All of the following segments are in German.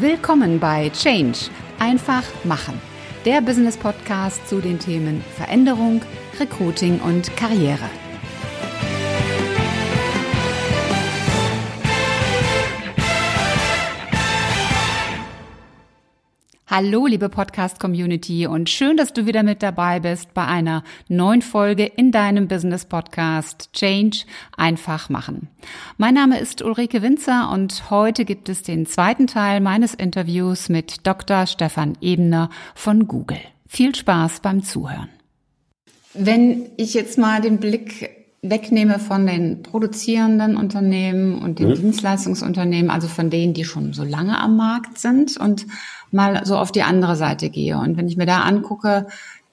Willkommen bei Change. Einfach machen. Der Business Podcast zu den Themen Veränderung, Recruiting und Karriere. Hallo, liebe Podcast-Community und schön, dass du wieder mit dabei bist bei einer neuen Folge in deinem Business-Podcast Change einfach machen. Mein Name ist Ulrike Winzer und heute gibt es den zweiten Teil meines Interviews mit Dr. Stefan Ebner von Google. Viel Spaß beim Zuhören. Wenn ich jetzt mal den Blick wegnehme von den produzierenden Unternehmen und den mhm. Dienstleistungsunternehmen, also von denen, die schon so lange am Markt sind und mal so auf die andere Seite gehe. Und wenn ich mir da angucke,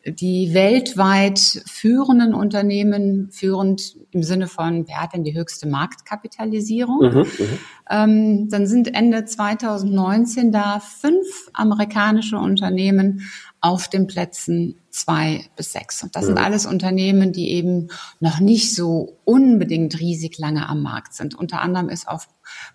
die weltweit führenden Unternehmen, führend im Sinne von, wer hat denn die höchste Marktkapitalisierung, mhm, mhm, ähm, dann sind Ende 2019 da fünf amerikanische Unternehmen auf den Plätzen zwei bis sechs. Und das mhm. sind alles Unternehmen, die eben noch nicht so unbedingt riesig lange am Markt sind. Unter anderem ist auf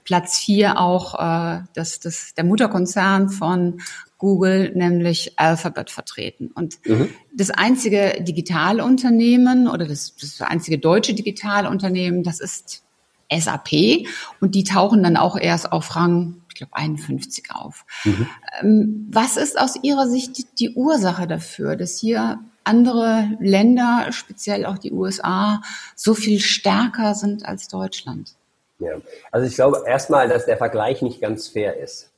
Platz vier auch äh, das, das, der Mutterkonzern von Google, nämlich Alphabet, vertreten. Und mhm. das einzige Digitalunternehmen oder das, das einzige deutsche Digitalunternehmen, das ist SAP und die tauchen dann auch erst auf Rang, ich glaube, 51 auf. Mhm. Ähm, was ist aus Ihrer Sicht die, die Ursache dafür, dass hier andere Länder, speziell auch die USA, so viel stärker sind als Deutschland? Ja, also ich glaube erstmal, dass der Vergleich nicht ganz fair ist.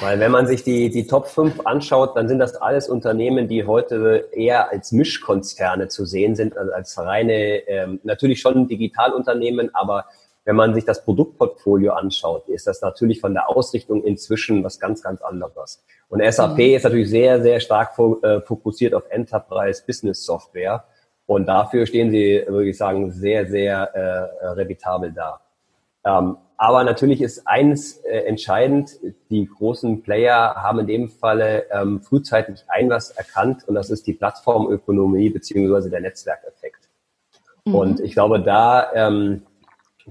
Weil wenn man sich die, die Top 5 anschaut, dann sind das alles Unternehmen, die heute eher als Mischkonzerne zu sehen sind, also als reine, ähm, natürlich schon Digitalunternehmen, aber wenn man sich das Produktportfolio anschaut, ist das natürlich von der Ausrichtung inzwischen was ganz, ganz anderes. Und SAP mhm. ist natürlich sehr, sehr stark äh, fokussiert auf Enterprise Business Software. Und dafür stehen sie, würde ich sagen, sehr, sehr äh, revitabel da. Ähm, aber natürlich ist eins äh, entscheidend, die großen Player haben in dem Falle ähm, frühzeitig ein was erkannt und das ist die Plattformökonomie beziehungsweise der Netzwerkeffekt. Mhm. Und ich glaube, da ähm,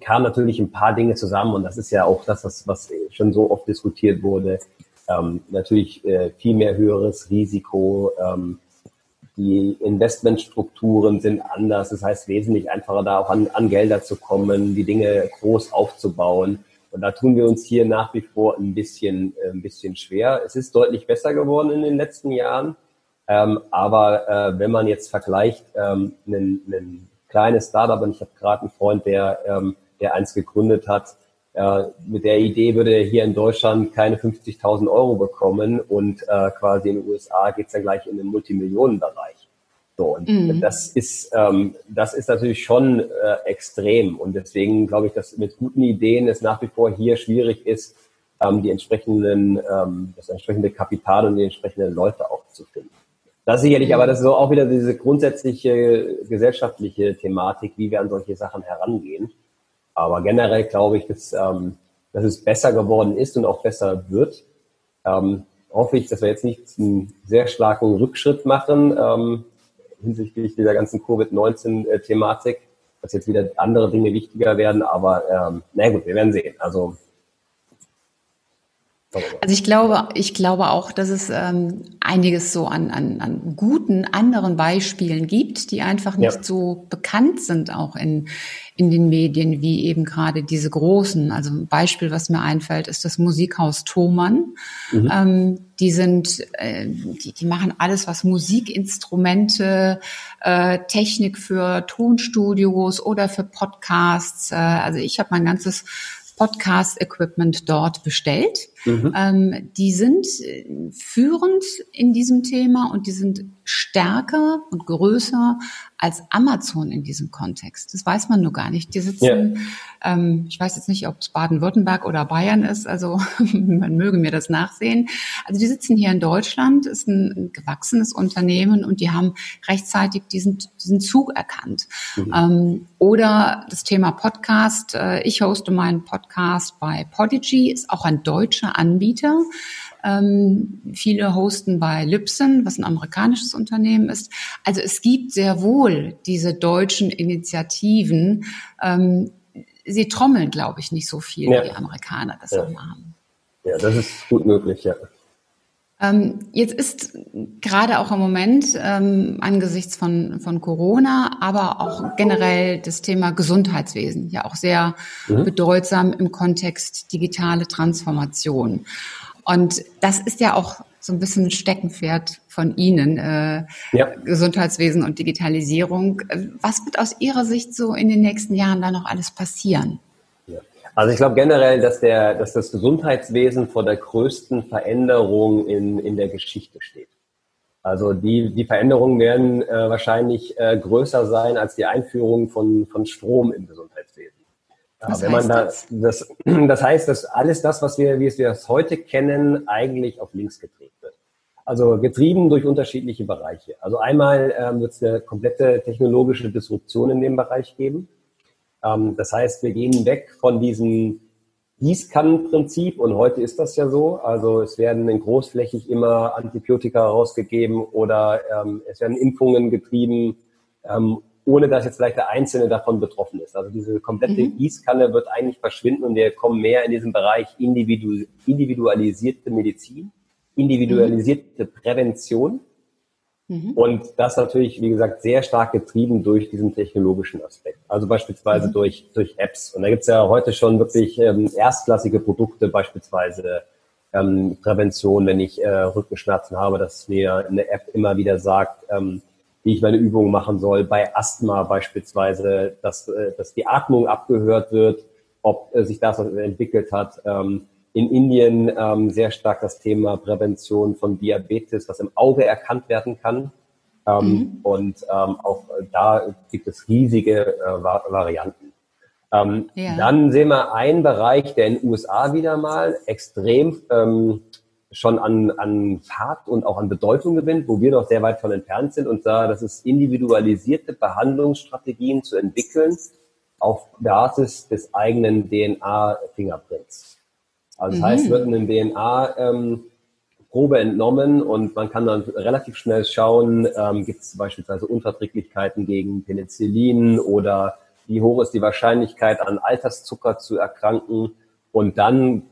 kamen natürlich ein paar Dinge zusammen und das ist ja auch das, was, was schon so oft diskutiert wurde. Ähm, natürlich äh, viel mehr höheres Risiko, ähm, die Investmentstrukturen sind anders. Das heißt, wesentlich einfacher da auch an, an Gelder zu kommen, die Dinge groß aufzubauen. Und da tun wir uns hier nach wie vor ein bisschen, äh, ein bisschen schwer. Es ist deutlich besser geworden in den letzten Jahren. Ähm, aber äh, wenn man jetzt vergleicht, ähm, ein, ein kleines Startup, und ich habe gerade einen Freund, der, ähm, der eins gegründet hat, äh, mit der Idee würde er hier in Deutschland keine 50.000 Euro bekommen und äh, quasi in den USA geht's dann gleich in den Multimillionenbereich. So, und mhm. das ist ähm, das ist natürlich schon äh, extrem und deswegen glaube ich, dass mit guten Ideen es nach wie vor hier schwierig ist, ähm, die entsprechenden ähm, das entsprechende Kapital und die entsprechenden Leute auch zu finden. Das sicherlich, aber das ist so auch wieder diese grundsätzliche gesellschaftliche Thematik, wie wir an solche Sachen herangehen. Aber generell glaube ich, dass, ähm, dass es besser geworden ist und auch besser wird. Ähm, hoffe ich, dass wir jetzt nicht einen sehr starken Rückschritt machen ähm, hinsichtlich dieser ganzen Covid-19-Thematik, dass jetzt wieder andere Dinge wichtiger werden. Aber ähm, na gut, wir werden sehen. Also also ich glaube, ich glaube auch, dass es ähm, einiges so an, an, an guten anderen Beispielen gibt, die einfach nicht ja. so bekannt sind auch in, in den Medien wie eben gerade diese großen. Also ein Beispiel, was mir einfällt, ist das Musikhaus Thomann. Mhm. Ähm, die sind, äh, die, die machen alles, was Musikinstrumente, äh, Technik für Tonstudios oder für Podcasts. Äh, also ich habe mein ganzes Podcast-Equipment dort bestellt. Mhm. Ähm, die sind äh, führend in diesem Thema und die sind stärker und größer als Amazon in diesem Kontext. Das weiß man nur gar nicht. Die sitzen, ja. ähm, ich weiß jetzt nicht, ob es Baden-Württemberg oder Bayern ist, also man möge mir das nachsehen. Also die sitzen hier in Deutschland, ist ein gewachsenes Unternehmen und die haben rechtzeitig diesen, diesen Zug erkannt. Mhm. Ähm, oder das Thema Podcast. Äh, ich hoste meinen Podcast bei Podigy, ist auch ein deutscher Anbieter. Ähm, viele hosten bei Libsyn, was ein amerikanisches Unternehmen ist. Also es gibt sehr wohl diese deutschen Initiativen. Ähm, sie trommeln, glaube ich, nicht so viel, ja. wie die Amerikaner das ja. haben. Ja, das ist gut möglich, ja. Ähm, jetzt ist gerade auch im Moment ähm, angesichts von, von Corona, aber auch generell das Thema Gesundheitswesen ja auch sehr mhm. bedeutsam im Kontext digitale Transformation. Und das ist ja auch so ein bisschen Steckenpferd von Ihnen, äh, ja. Gesundheitswesen und Digitalisierung. Was wird aus Ihrer Sicht so in den nächsten Jahren da noch alles passieren? Also ich glaube generell, dass, der, dass das Gesundheitswesen vor der größten Veränderung in, in der Geschichte steht. Also die, die Veränderungen werden äh, wahrscheinlich äh, größer sein als die Einführung von, von Strom im Gesundheitswesen. Was wenn man da, das? das? Das heißt, dass alles das, was wir, wie wir es heute kennen, eigentlich auf links gedreht wird. Also getrieben durch unterschiedliche Bereiche. Also einmal ähm, wird es eine komplette technologische Disruption in dem Bereich geben. Ähm, das heißt, wir gehen weg von diesem Gießkannenprinzip und heute ist das ja so. Also es werden in großflächig immer Antibiotika rausgegeben oder ähm, es werden Impfungen getrieben, ähm, ohne dass jetzt vielleicht der Einzelne davon betroffen ist. Also diese komplette mhm. Gießkanne wird eigentlich verschwinden und wir kommen mehr in diesen Bereich individu individualisierte Medizin, individualisierte mhm. Prävention. Mhm. Und das natürlich, wie gesagt, sehr stark getrieben durch diesen technologischen Aspekt. Also beispielsweise mhm. durch, durch Apps. Und da gibt's ja heute schon wirklich ähm, erstklassige Produkte, beispielsweise ähm, Prävention, wenn ich äh, Rückenschmerzen habe, dass mir eine App immer wieder sagt, ähm, wie ich meine Übungen machen soll. Bei Asthma beispielsweise, dass, äh, dass die Atmung abgehört wird, ob äh, sich das entwickelt hat. Ähm, in Indien ähm, sehr stark das Thema Prävention von Diabetes, was im Auge erkannt werden kann. Ähm, mhm. Und ähm, auch da gibt es riesige äh, Varianten. Ähm, ja. Dann sehen wir einen Bereich, der in den USA wieder mal extrem ähm, schon an, an Fahrt und auch an Bedeutung gewinnt, wo wir noch sehr weit von entfernt sind. Und da, das ist individualisierte Behandlungsstrategien zu entwickeln auf Basis des eigenen DNA-Fingerprints. Also das mhm. heißt, wird eine DNA-Probe ähm, entnommen und man kann dann relativ schnell schauen, ähm, gibt es beispielsweise Unverträglichkeiten gegen Penicillin oder wie hoch ist die Wahrscheinlichkeit, an Alterszucker zu erkranken. Und dann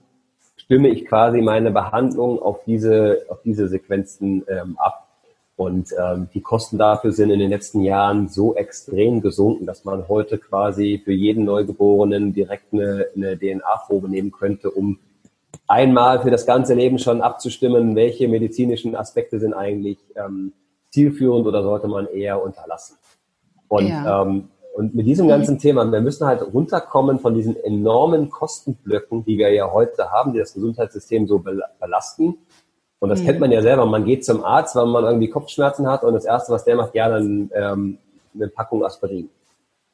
stimme ich quasi meine Behandlung auf diese, auf diese Sequenzen ähm, ab. Und ähm, die Kosten dafür sind in den letzten Jahren so extrem gesunken, dass man heute quasi für jeden Neugeborenen direkt eine, eine DNA-Probe nehmen könnte, um einmal für das ganze Leben schon abzustimmen, welche medizinischen Aspekte sind eigentlich ähm, zielführend oder sollte man eher unterlassen. Und, ja. ähm, und mit diesem ganzen Thema, wir müssen halt runterkommen von diesen enormen Kostenblöcken, die wir ja heute haben, die das Gesundheitssystem so belasten. Und das mhm. kennt man ja selber. Man geht zum Arzt, weil man irgendwie Kopfschmerzen hat und das Erste, was der macht, ja, dann ähm, eine Packung Aspirin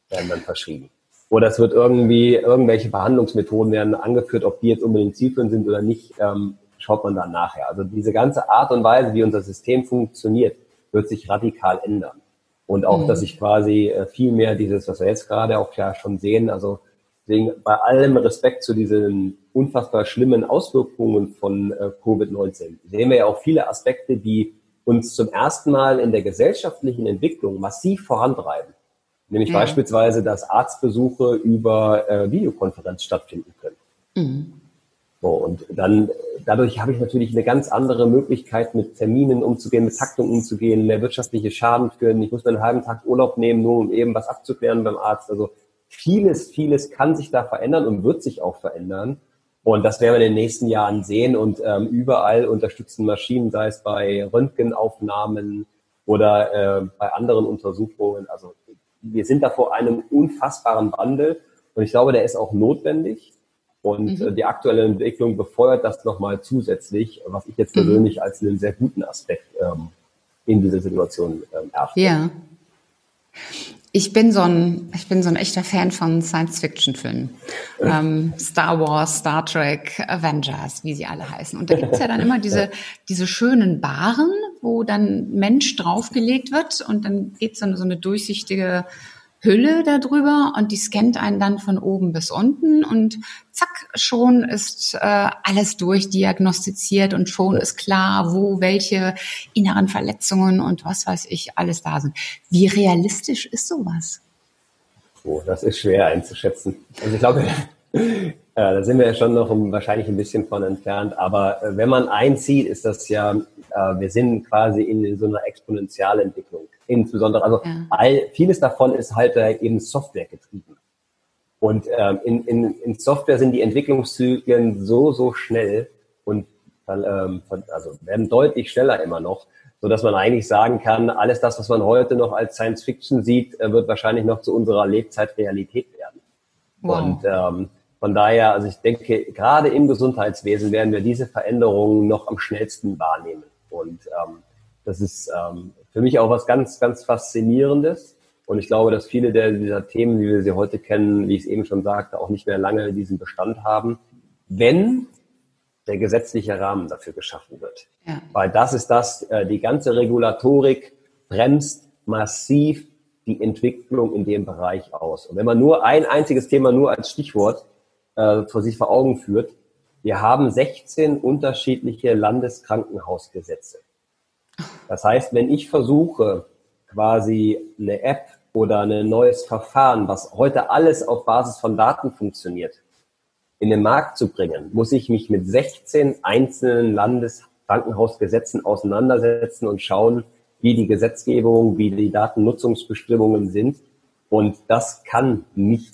werden dann verschrieben. Oder es wird irgendwie, irgendwelche Behandlungsmethoden werden angeführt, ob die jetzt unbedingt zielführend sind oder nicht, ähm, schaut man dann nachher. Also diese ganze Art und Weise, wie unser System funktioniert, wird sich radikal ändern. Und auch, mhm. dass sich quasi äh, viel mehr dieses, was wir jetzt gerade auch ja schon sehen, also deswegen bei allem Respekt zu diesen unfassbar schlimmen Auswirkungen von äh, Covid-19 sehen wir ja auch viele Aspekte, die uns zum ersten Mal in der gesellschaftlichen Entwicklung massiv vorantreiben. Nämlich ja. beispielsweise, dass Arztbesuche über äh, Videokonferenz stattfinden können. Mhm. So, und dann, dadurch habe ich natürlich eine ganz andere Möglichkeit, mit Terminen umzugehen, mit Taktung umzugehen, mehr wirtschaftliche Schaden führen. Ich muss mir einen halben Tag Urlaub nehmen, nur um eben was abzuklären beim Arzt. Also vieles, vieles kann sich da verändern und wird sich auch verändern. Und das werden wir in den nächsten Jahren sehen und ähm, überall unterstützen Maschinen, sei es bei Röntgenaufnahmen oder äh, bei anderen Untersuchungen. Also wir sind da vor einem unfassbaren Wandel und ich glaube, der ist auch notwendig. Und mhm. Äh, die aktuelle Entwicklung befeuert das nochmal zusätzlich, was ich jetzt mhm. persönlich mhm. als einen sehr guten Aspekt ähm, in dieser Situation ähm, erachte. Ja. Ich bin so ein, ich bin so ein echter Fan von Science-Fiction-Filmen. Ähm, Star Wars, Star Trek, Avengers, wie sie alle heißen. Und da gibt's ja dann immer diese, diese schönen Baren, wo dann Mensch draufgelegt wird und dann geht so eine, durchsichtige Hülle darüber und die scannt einen dann von oben bis unten und zack, schon ist äh, alles durchdiagnostiziert und schon ist klar, wo welche inneren Verletzungen und was weiß ich alles da sind. Wie realistisch ist sowas? Oh, das ist schwer einzuschätzen. Also ich glaube, Ja, da sind wir ja schon noch wahrscheinlich ein bisschen von entfernt. Aber äh, wenn man einzieht, ist das ja, äh, wir sind quasi in so einer Exponentialentwicklung. Insbesondere, also ja. all, vieles davon ist halt äh, eben Software getrieben. Und ähm, in, in, in Software sind die Entwicklungszyklen so, so schnell und ähm, also werden deutlich schneller immer noch, so dass man eigentlich sagen kann, alles das, was man heute noch als Science Fiction sieht, äh, wird wahrscheinlich noch zu unserer Lebzeit Realität werden. Wow. Und ähm, von daher, also ich denke, gerade im Gesundheitswesen werden wir diese Veränderungen noch am schnellsten wahrnehmen. Und ähm, das ist ähm, für mich auch was ganz, ganz Faszinierendes. Und ich glaube, dass viele der, dieser Themen, wie wir sie heute kennen, wie ich es eben schon sagte, auch nicht mehr lange diesen Bestand haben, wenn der gesetzliche Rahmen dafür geschaffen wird. Ja. Weil das ist das, äh, die ganze Regulatorik bremst massiv die Entwicklung in dem Bereich aus. Und wenn man nur ein einziges Thema nur als Stichwort äh, vor sich vor Augen führt, wir haben 16 unterschiedliche Landeskrankenhausgesetze. Das heißt, wenn ich versuche, quasi eine App oder ein neues Verfahren, was heute alles auf Basis von Daten funktioniert, in den Markt zu bringen, muss ich mich mit 16 einzelnen Landeskrankenhausgesetzen auseinandersetzen und schauen, wie die Gesetzgebung, wie die Datennutzungsbestimmungen sind. Und das kann nicht,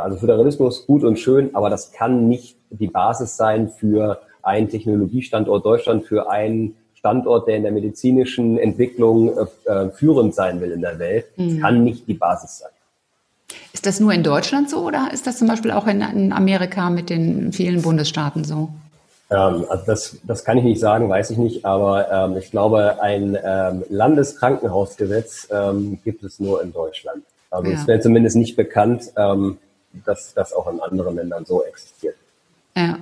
also Föderalismus gut und schön, aber das kann nicht die Basis sein für einen Technologiestandort Deutschland, für einen Standort, der in der medizinischen Entwicklung äh, äh, führend sein will in der Welt, mhm. kann nicht die Basis sein. Ist das nur in Deutschland so oder ist das zum Beispiel auch in, in Amerika mit den vielen Bundesstaaten so? Ähm, also das, das kann ich nicht sagen, weiß ich nicht, aber ähm, ich glaube, ein ähm, Landeskrankenhausgesetz ähm, gibt es nur in Deutschland. Also ja. es wäre zumindest nicht bekannt, ähm, dass das auch in anderen Ländern so existiert. Ja.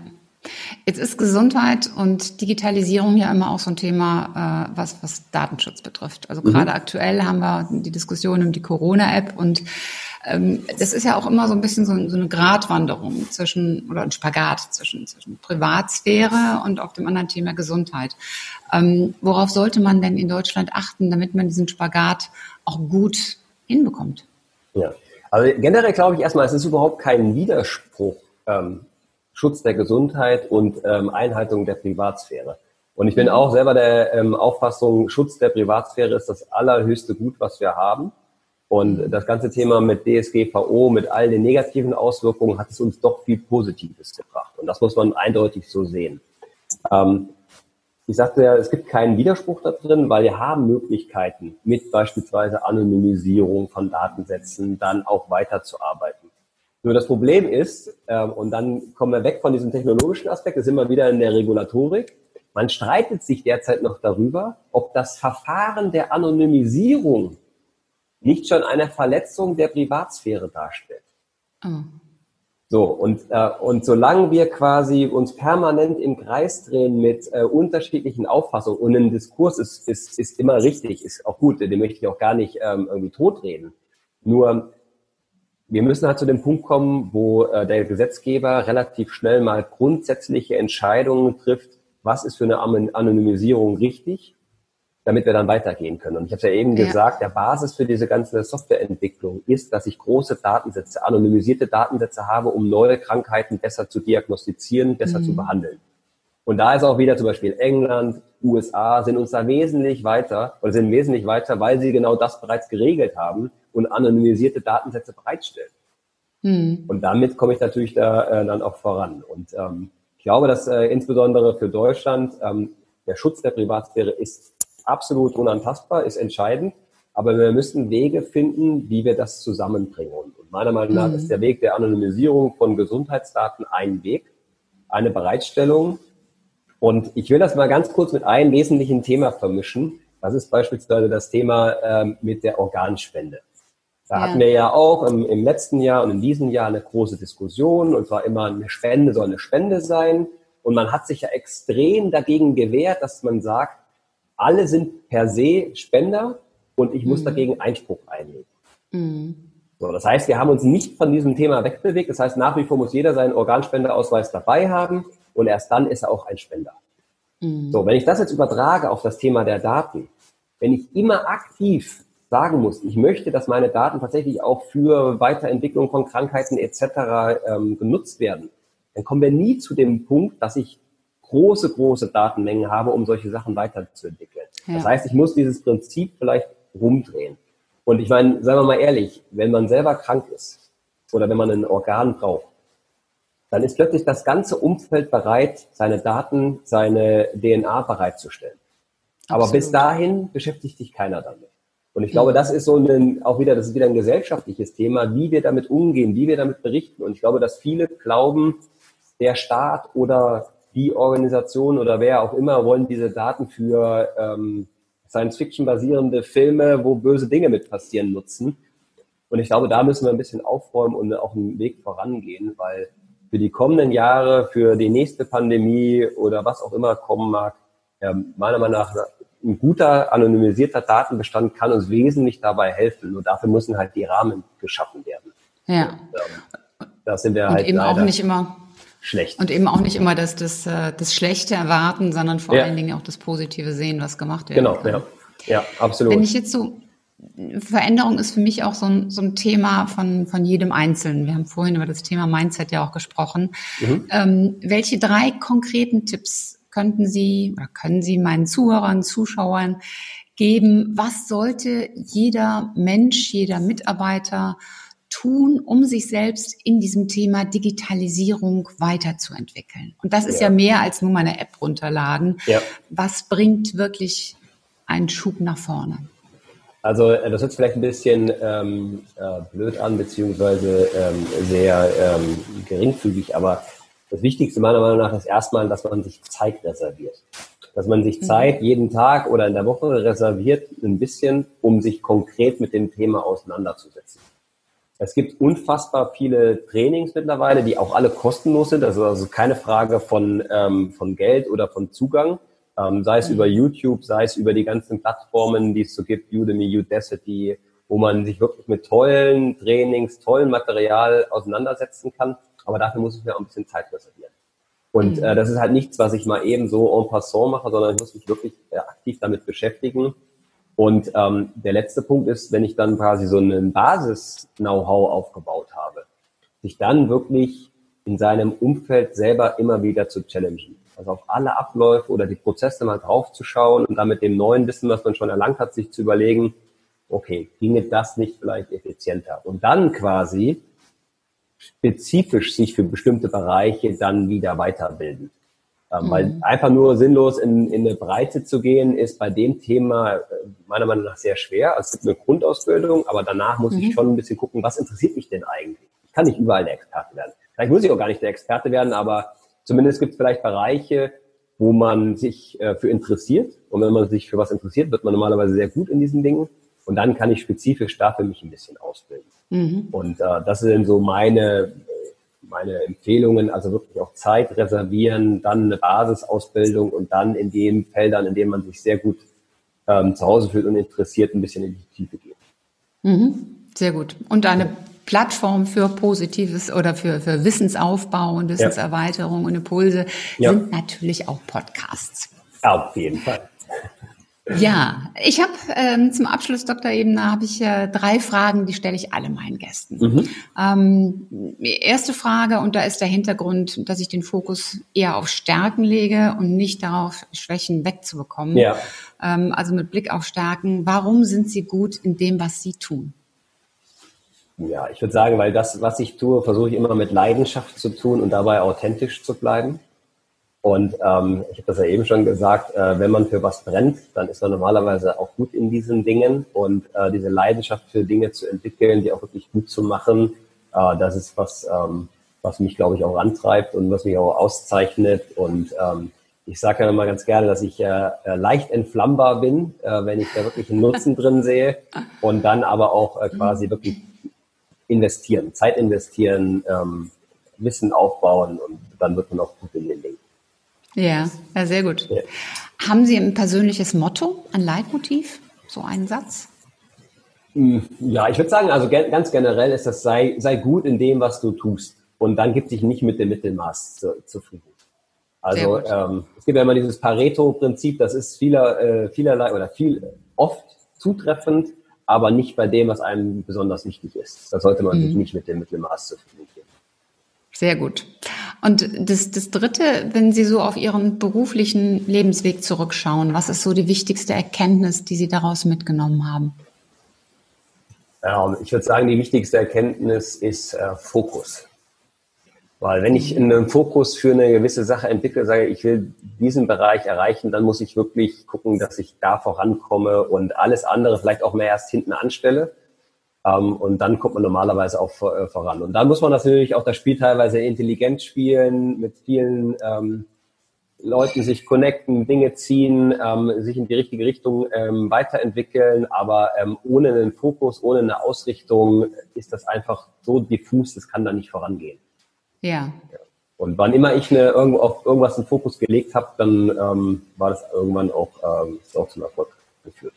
Jetzt ist Gesundheit und Digitalisierung ja immer auch so ein Thema, äh, was, was Datenschutz betrifft. Also mhm. gerade aktuell haben wir die Diskussion um die Corona-App und ähm, das ist ja auch immer so ein bisschen so, so, eine Gratwanderung zwischen oder ein Spagat zwischen, zwischen Privatsphäre und auch dem anderen Thema Gesundheit. Ähm, worauf sollte man denn in Deutschland achten, damit man diesen Spagat auch gut hinbekommt? Ja, also generell glaube ich erstmal, es ist überhaupt kein Widerspruch. Ähm, Schutz der Gesundheit und ähm, Einhaltung der Privatsphäre. Und ich bin mhm. auch selber der ähm, Auffassung, Schutz der Privatsphäre ist das allerhöchste Gut, was wir haben. Und das ganze Thema mit DSGVO, mit all den negativen Auswirkungen, hat es uns doch viel Positives gebracht. Und das muss man eindeutig so sehen. Ähm, ich sagte ja, es gibt keinen Widerspruch da drin, weil wir haben Möglichkeiten, mit beispielsweise Anonymisierung von Datensätzen dann auch weiterzuarbeiten. Nur das Problem ist, ähm, und dann kommen wir weg von diesem technologischen Aspekt, da sind wir wieder in der Regulatorik. Man streitet sich derzeit noch darüber, ob das Verfahren der Anonymisierung nicht schon eine Verletzung der Privatsphäre darstellt. Oh. So, und, äh, und solange wir quasi uns permanent im Kreis drehen mit äh, unterschiedlichen Auffassungen und ein Diskurs ist, ist, ist immer richtig, ist auch gut, den möchte ich auch gar nicht ähm, irgendwie totreden. Nur wir müssen halt zu dem Punkt kommen, wo äh, der Gesetzgeber relativ schnell mal grundsätzliche Entscheidungen trifft, was ist für eine Anonymisierung richtig damit wir dann weitergehen können. Und ich habe es ja eben ja. gesagt, der Basis für diese ganze Softwareentwicklung ist, dass ich große Datensätze, anonymisierte Datensätze habe, um neue Krankheiten besser zu diagnostizieren, besser mhm. zu behandeln. Und da ist auch wieder zum Beispiel England, USA sind uns da wesentlich weiter oder sind wesentlich weiter, weil sie genau das bereits geregelt haben und anonymisierte Datensätze bereitstellen. Mhm. Und damit komme ich natürlich da äh, dann auch voran. Und ähm, ich glaube, dass äh, insbesondere für Deutschland ähm, der Schutz der Privatsphäre ist absolut unantastbar, ist entscheidend. Aber wir müssen Wege finden, wie wir das zusammenbringen. Und meiner Meinung nach mhm. ist der Weg der Anonymisierung von Gesundheitsdaten ein Weg, eine Bereitstellung. Und ich will das mal ganz kurz mit einem wesentlichen Thema vermischen. Das ist beispielsweise das Thema ähm, mit der Organspende. Da ja. hatten wir ja auch im, im, letzten Jahr und in diesem Jahr eine große Diskussion. Und zwar immer eine Spende soll eine Spende sein. Und man hat sich ja extrem dagegen gewehrt, dass man sagt, alle sind per se Spender und ich muss mhm. dagegen Einspruch einlegen. Mhm. So, das heißt, wir haben uns nicht von diesem Thema wegbewegt. Das heißt, nach wie vor muss jeder seinen Organspendeausweis dabei haben und erst dann ist er auch ein Spender. Mhm. So, wenn ich das jetzt übertrage auf das Thema der Daten, wenn ich immer aktiv sagen muss, ich möchte, dass meine Daten tatsächlich auch für Weiterentwicklung von Krankheiten etc. Ähm, genutzt werden, dann kommen wir nie zu dem Punkt, dass ich große, große Datenmengen habe, um solche Sachen weiterzuentwickeln. Ja. Das heißt, ich muss dieses Prinzip vielleicht rumdrehen. Und ich meine, sagen wir mal ehrlich, wenn man selber krank ist oder wenn man ein Organ braucht, dann ist plötzlich das ganze Umfeld bereit, seine Daten, seine DNA bereitzustellen. Absolut. Aber bis dahin beschäftigt sich keiner damit. Und ich glaube, das ist so ein, auch wieder, das ist wieder ein gesellschaftliches Thema, wie wir damit umgehen, wie wir damit berichten. Und ich glaube, dass viele glauben, der Staat oder die Organisation oder wer auch immer wollen diese Daten für ähm, Science-Fiction basierende Filme, wo böse Dinge mit passieren, nutzen. Und ich glaube, da müssen wir ein bisschen aufräumen und auch einen Weg vorangehen, weil für die kommenden Jahre, für die nächste Pandemie oder was auch immer kommen mag, ja, meiner Meinung nach ein guter anonymisierter Datenbestand kann uns wesentlich dabei helfen. Nur dafür müssen halt die Rahmen geschaffen werden. Ja. Und, ähm, da sind wir und halt eben auch nicht immer schlecht. Und eben auch nicht immer das, das, äh, das Schlechte erwarten, sondern vor ja. allen Dingen auch das Positive sehen, was gemacht wird. Genau, ja. ja, absolut. Wenn ich jetzt so Veränderung ist für mich auch so ein, so ein Thema von, von jedem Einzelnen. Wir haben vorhin über das Thema Mindset ja auch gesprochen. Mhm. Ähm, welche drei konkreten Tipps könnten Sie oder können Sie meinen Zuhörern, Zuschauern geben? Was sollte jeder Mensch, jeder Mitarbeiter tun, um sich selbst in diesem Thema Digitalisierung weiterzuentwickeln? Und das ist ja, ja mehr als nur meine App runterladen. Ja. Was bringt wirklich einen Schub nach vorne? Also äh, das hört sich vielleicht ein bisschen ähm, äh, blöd an, beziehungsweise ähm, sehr ähm, geringfügig, aber das Wichtigste meiner Meinung nach ist erstmal, dass man sich Zeit reserviert. Dass man sich mhm. Zeit jeden Tag oder in der Woche reserviert, ein bisschen, um sich konkret mit dem Thema auseinanderzusetzen. Es gibt unfassbar viele Trainings mittlerweile, die auch alle kostenlos sind. Also, also keine Frage von, ähm, von Geld oder von Zugang ähm, sei es mhm. über YouTube, sei es über die ganzen Plattformen, die es so gibt, Udemy, Udacity, wo man sich wirklich mit tollen Trainings, tollen Material auseinandersetzen kann. Aber dafür muss ich mir auch ein bisschen Zeit reservieren. Und mhm. äh, das ist halt nichts, was ich mal eben so en passant mache, sondern ich muss mich wirklich äh, aktiv damit beschäftigen. Und ähm, der letzte Punkt ist, wenn ich dann quasi so einen Basis-Know-how aufgebaut habe, sich dann wirklich in seinem Umfeld selber immer wieder zu challengen also auf alle Abläufe oder die Prozesse mal draufzuschauen und dann mit dem neuen Wissen, was man schon erlangt hat, sich zu überlegen, okay, ginge das nicht vielleicht effizienter? Und dann quasi spezifisch sich für bestimmte Bereiche dann wieder weiterbilden. Ähm, mhm. Weil einfach nur sinnlos in, in eine Breite zu gehen, ist bei dem Thema äh, meiner Meinung nach sehr schwer. Also es gibt eine Grundausbildung, aber danach muss mhm. ich schon ein bisschen gucken, was interessiert mich denn eigentlich? Ich kann nicht überall der Experte werden. Vielleicht muss ich auch gar nicht der Experte werden, aber Zumindest gibt es vielleicht Bereiche, wo man sich äh, für interessiert. Und wenn man sich für was interessiert, wird man normalerweise sehr gut in diesen Dingen. Und dann kann ich spezifisch dafür mich ein bisschen ausbilden. Mhm. Und äh, das sind so meine, meine Empfehlungen, also wirklich auch Zeit reservieren, dann eine Basisausbildung und dann in den Feldern, in denen man sich sehr gut ähm, zu Hause fühlt und interessiert, ein bisschen in die Tiefe gehen. Mhm. Sehr gut. Und eine Plattform für Positives oder für, für Wissensaufbau und Wissenserweiterung ja. und Impulse ja. sind natürlich auch Podcasts. Auf jeden Fall. Ja, ich habe ähm, zum Abschluss Dr. Ebner habe ich äh, drei Fragen, die stelle ich alle meinen Gästen. Mhm. Ähm, erste Frage und da ist der Hintergrund, dass ich den Fokus eher auf Stärken lege und nicht darauf Schwächen wegzubekommen. Ja. Ähm, also mit Blick auf Stärken. Warum sind Sie gut in dem, was Sie tun? Ja, ich würde sagen, weil das, was ich tue, versuche ich immer mit Leidenschaft zu tun und dabei authentisch zu bleiben. Und ähm, ich habe das ja eben schon gesagt, äh, wenn man für was brennt, dann ist man normalerweise auch gut in diesen Dingen. Und äh, diese Leidenschaft für Dinge zu entwickeln, die auch wirklich gut zu machen, äh, das ist was, ähm, was mich, glaube ich, auch antreibt und was mich auch auszeichnet. Und ähm, ich sage ja immer ganz gerne, dass ich äh, äh, leicht entflammbar bin, äh, wenn ich da wirklich einen Nutzen drin sehe und dann aber auch äh, quasi wirklich investieren, Zeit investieren, ähm, Wissen aufbauen und dann wird man auch gut in den Dingen. Ja, ja sehr gut. Ja. Haben Sie ein persönliches Motto, ein Leitmotiv, so einen Satz? Hm, ja, ich würde sagen, also ganz generell ist das, sei, sei gut in dem, was du tust. Und dann gibt dich nicht mit dem Mittelmaß zu, zufrieden. Also ähm, es gibt ja immer dieses Pareto-Prinzip, das ist vieler, äh, vielerlei oder viel oft zutreffend, aber nicht bei dem, was einem besonders wichtig ist. Da sollte man mhm. sich nicht mit dem Mittelmaß zufrieden geben. Sehr gut. Und das, das Dritte, wenn Sie so auf Ihren beruflichen Lebensweg zurückschauen, was ist so die wichtigste Erkenntnis, die Sie daraus mitgenommen haben? Ich würde sagen, die wichtigste Erkenntnis ist äh, Fokus. Weil wenn ich einen Fokus für eine gewisse Sache entwickle, sage ich will diesen Bereich erreichen, dann muss ich wirklich gucken, dass ich da vorankomme und alles andere vielleicht auch mehr erst hinten anstelle. Ähm, und dann kommt man normalerweise auch vor, äh, voran. Und dann muss man natürlich auch das Spiel teilweise intelligent spielen, mit vielen ähm, Leuten sich connecten, Dinge ziehen, ähm, sich in die richtige Richtung ähm, weiterentwickeln. Aber ähm, ohne einen Fokus, ohne eine Ausrichtung ist das einfach so diffus, das kann da nicht vorangehen. Ja. Und wann immer ich eine, irgendwo auf irgendwas einen Fokus gelegt habe, dann ähm, war das irgendwann auch, ähm, ist auch zum Erfolg geführt.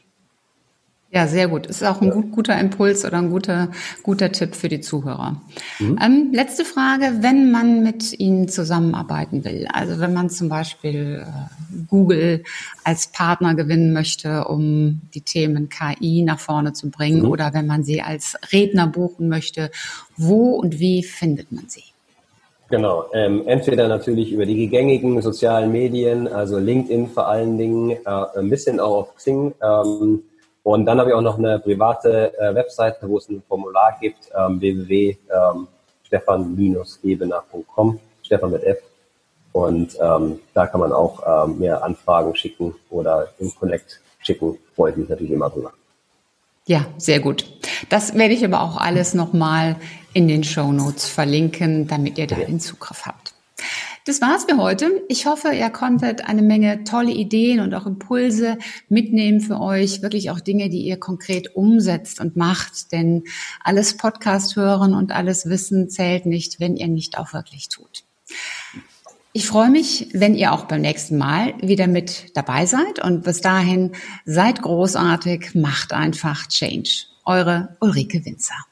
Ja, sehr gut. Ist auch ein ja. gut, guter Impuls oder ein guter, guter Tipp für die Zuhörer. Mhm. Ähm, letzte Frage, wenn man mit Ihnen zusammenarbeiten will, also wenn man zum Beispiel äh, Google als Partner gewinnen möchte, um die Themen KI nach vorne zu bringen, mhm. oder wenn man sie als Redner buchen möchte, wo und wie findet man sie? Genau, ähm, entweder natürlich über die gängigen sozialen Medien, also LinkedIn vor allen Dingen, äh, ein bisschen auch auf Xing. Ähm, und dann habe ich auch noch eine private äh, Webseite, wo es ein Formular gibt, ähm, www.stefan-ebener.com, Stefan mit F. Und ähm, da kann man auch ähm, mehr Anfragen schicken oder im Connect schicken. Freue ich mich natürlich immer drüber. Ja, sehr gut. Das werde ich aber auch alles nochmal in den Show Notes verlinken, damit ihr da den Zugriff habt. Das war's für heute. Ich hoffe, ihr konntet eine Menge tolle Ideen und auch Impulse mitnehmen für euch. Wirklich auch Dinge, die ihr konkret umsetzt und macht. Denn alles Podcast hören und alles Wissen zählt nicht, wenn ihr nicht auch wirklich tut. Ich freue mich, wenn ihr auch beim nächsten Mal wieder mit dabei seid. Und bis dahin seid großartig, macht einfach Change. Eure Ulrike Winzer.